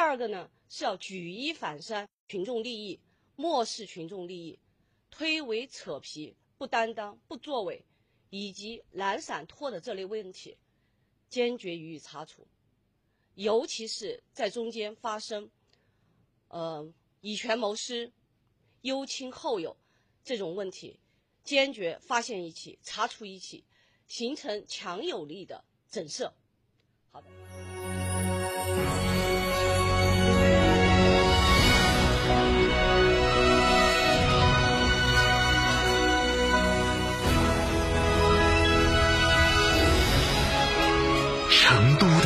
第二个呢是要举一反三，群众利益漠视群众利益，推诿扯皮、不担当、不作为，以及懒散拖的这类问题，坚决予以查处。尤其是在中间发生，呃，以权谋私、优亲厚友这种问题，坚决发现一起，查处一起，形成强有力的震慑。好的。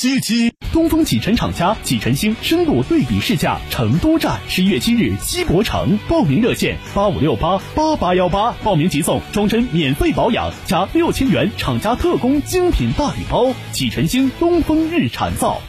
七七，东风启辰厂家启辰星深度对比试驾成都站，十一月七日西博城，报名热线八五六八八八幺八，报名即送终身免费保养加六千元厂家特供精品大礼包。启辰星东风日产造。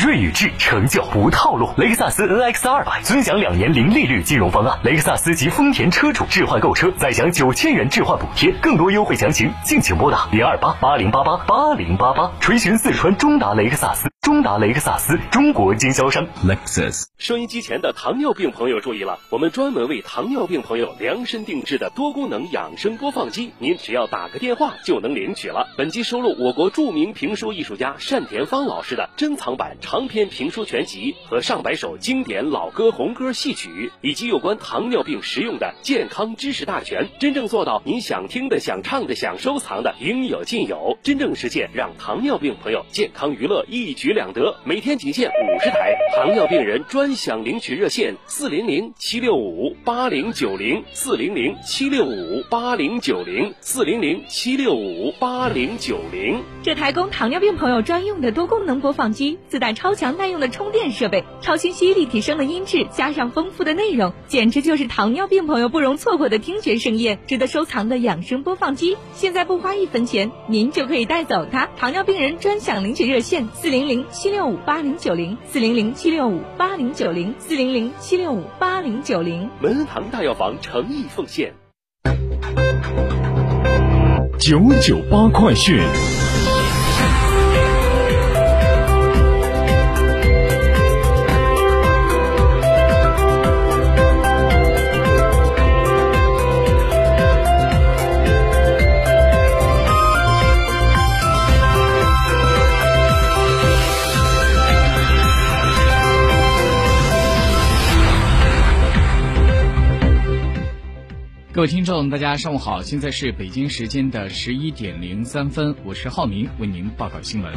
锐宇智成就不套路，雷克萨斯 NX 二百尊享两年零利率金融方案，雷克萨斯及丰田车主置换购车再享九千元置换补贴，更多优惠详情敬请拨打零二八八零八八八零八八，垂询四川中达雷克萨斯。中达雷克萨斯中国经销商，Lexus。收音机前的糖尿病朋友注意了，我们专门为糖尿病朋友量身定制的多功能养生播放机，您只要打个电话就能领取了。本机收录我国著名评书艺术家单田芳老师的珍藏版长篇评书全集和上百首经典老歌红歌戏曲，以及有关糖尿病实用的健康知识大全，真正做到您想听的、想唱的、想收藏的应有尽有，真正实现让糖尿病朋友健康娱乐一举。两得，每天仅限五十台，糖尿病人专享领取热线：四零零七六五八零九零，四零零七六五八零九零，四零零七六五八零九零。这台供糖尿病朋友专用的多功能播放机，自带超强耐用的充电设备，超清晰立体声的音质，加上丰富的内容，简直就是糖尿病朋友不容错过的听觉盛宴，值得收藏的养生播放机。现在不花一分钱，您就可以带走它。糖尿病人专享领取热线：四零零。七六五八零九零四零零七六五八零九零四零零七六五八零九零门恩堂大药房诚意奉献。九九八快讯。各位听众，大家上午好，现在是北京时间的十一点零三分，我是浩明，为您报告新闻。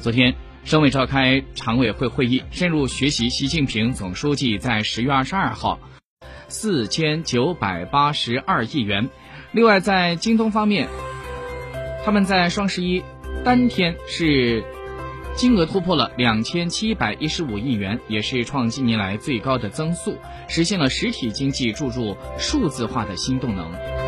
昨天，省委召开常委会会议，深入学习习近平总书记在十月二十二号四千九百八十二亿元。另外，在京东方面，他们在双十一当天是。金额突破了两千七百一十五亿元，也是创近年来最高的增速，实现了实体经济注入数字化的新动能。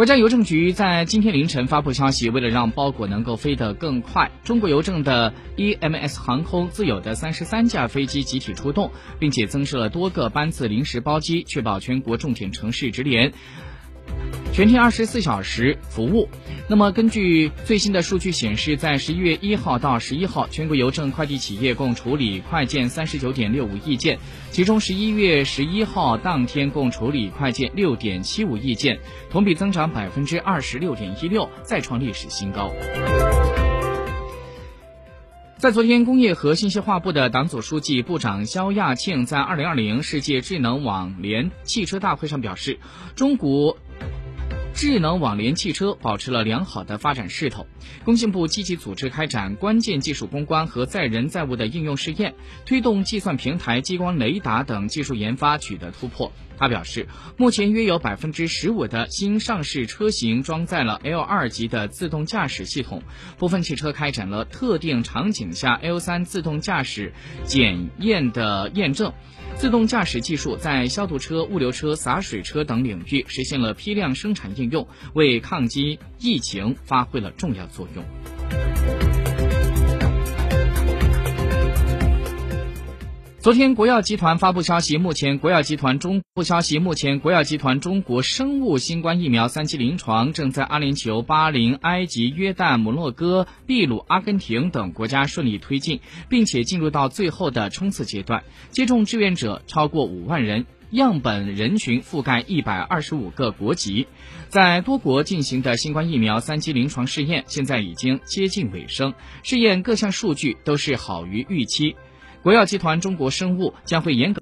国家邮政局在今天凌晨发布消息，为了让包裹能够飞得更快，中国邮政的 EMS 航空自有的三十三架飞机集体出动，并且增设了多个班次临时包机，确保全国重点城市直连。全天二十四小时服务。那么，根据最新的数据显示，在十一月一号到十一号，全国邮政快递企业共处理快件三十九点六五亿件，其中十一月十一号当天共处理快件六点七五亿件，同比增长百分之二十六点一六，再创历史新高。在昨天，工业和信息化部的党组书记、部长肖亚庆在二零二零世界智能网联汽车大会上表示，中国。智能网联汽车保持了良好的发展势头。工信部积极组织开展关键技术攻关和载人载物的应用试验，推动计算平台、激光雷达等技术研发取得突破。他表示，目前约有百分之十五的新上市车型装载了 L 二级的自动驾驶系统，部分汽车开展了特定场景下 L 三自动驾驶检验的验证。自动驾驶技术在消毒车、物流车、洒水车等领域实现了批量生产应用，为抗击疫情发挥了重要作用。昨天，国药集团发布消息，目前国药集团中部消息，目前国药集团中国生物新冠疫苗三期临床正在阿联酋、巴林、埃及、约旦、摩洛哥、秘鲁、阿根廷等国家顺利推进，并且进入到最后的冲刺阶段，接种志愿者超过五万人，样本人群覆盖一百二十五个国籍，在多国进行的新冠疫苗三期临床试验现在已经接近尾声，试验各项数据都是好于预期。国药集团中国生物将会严格。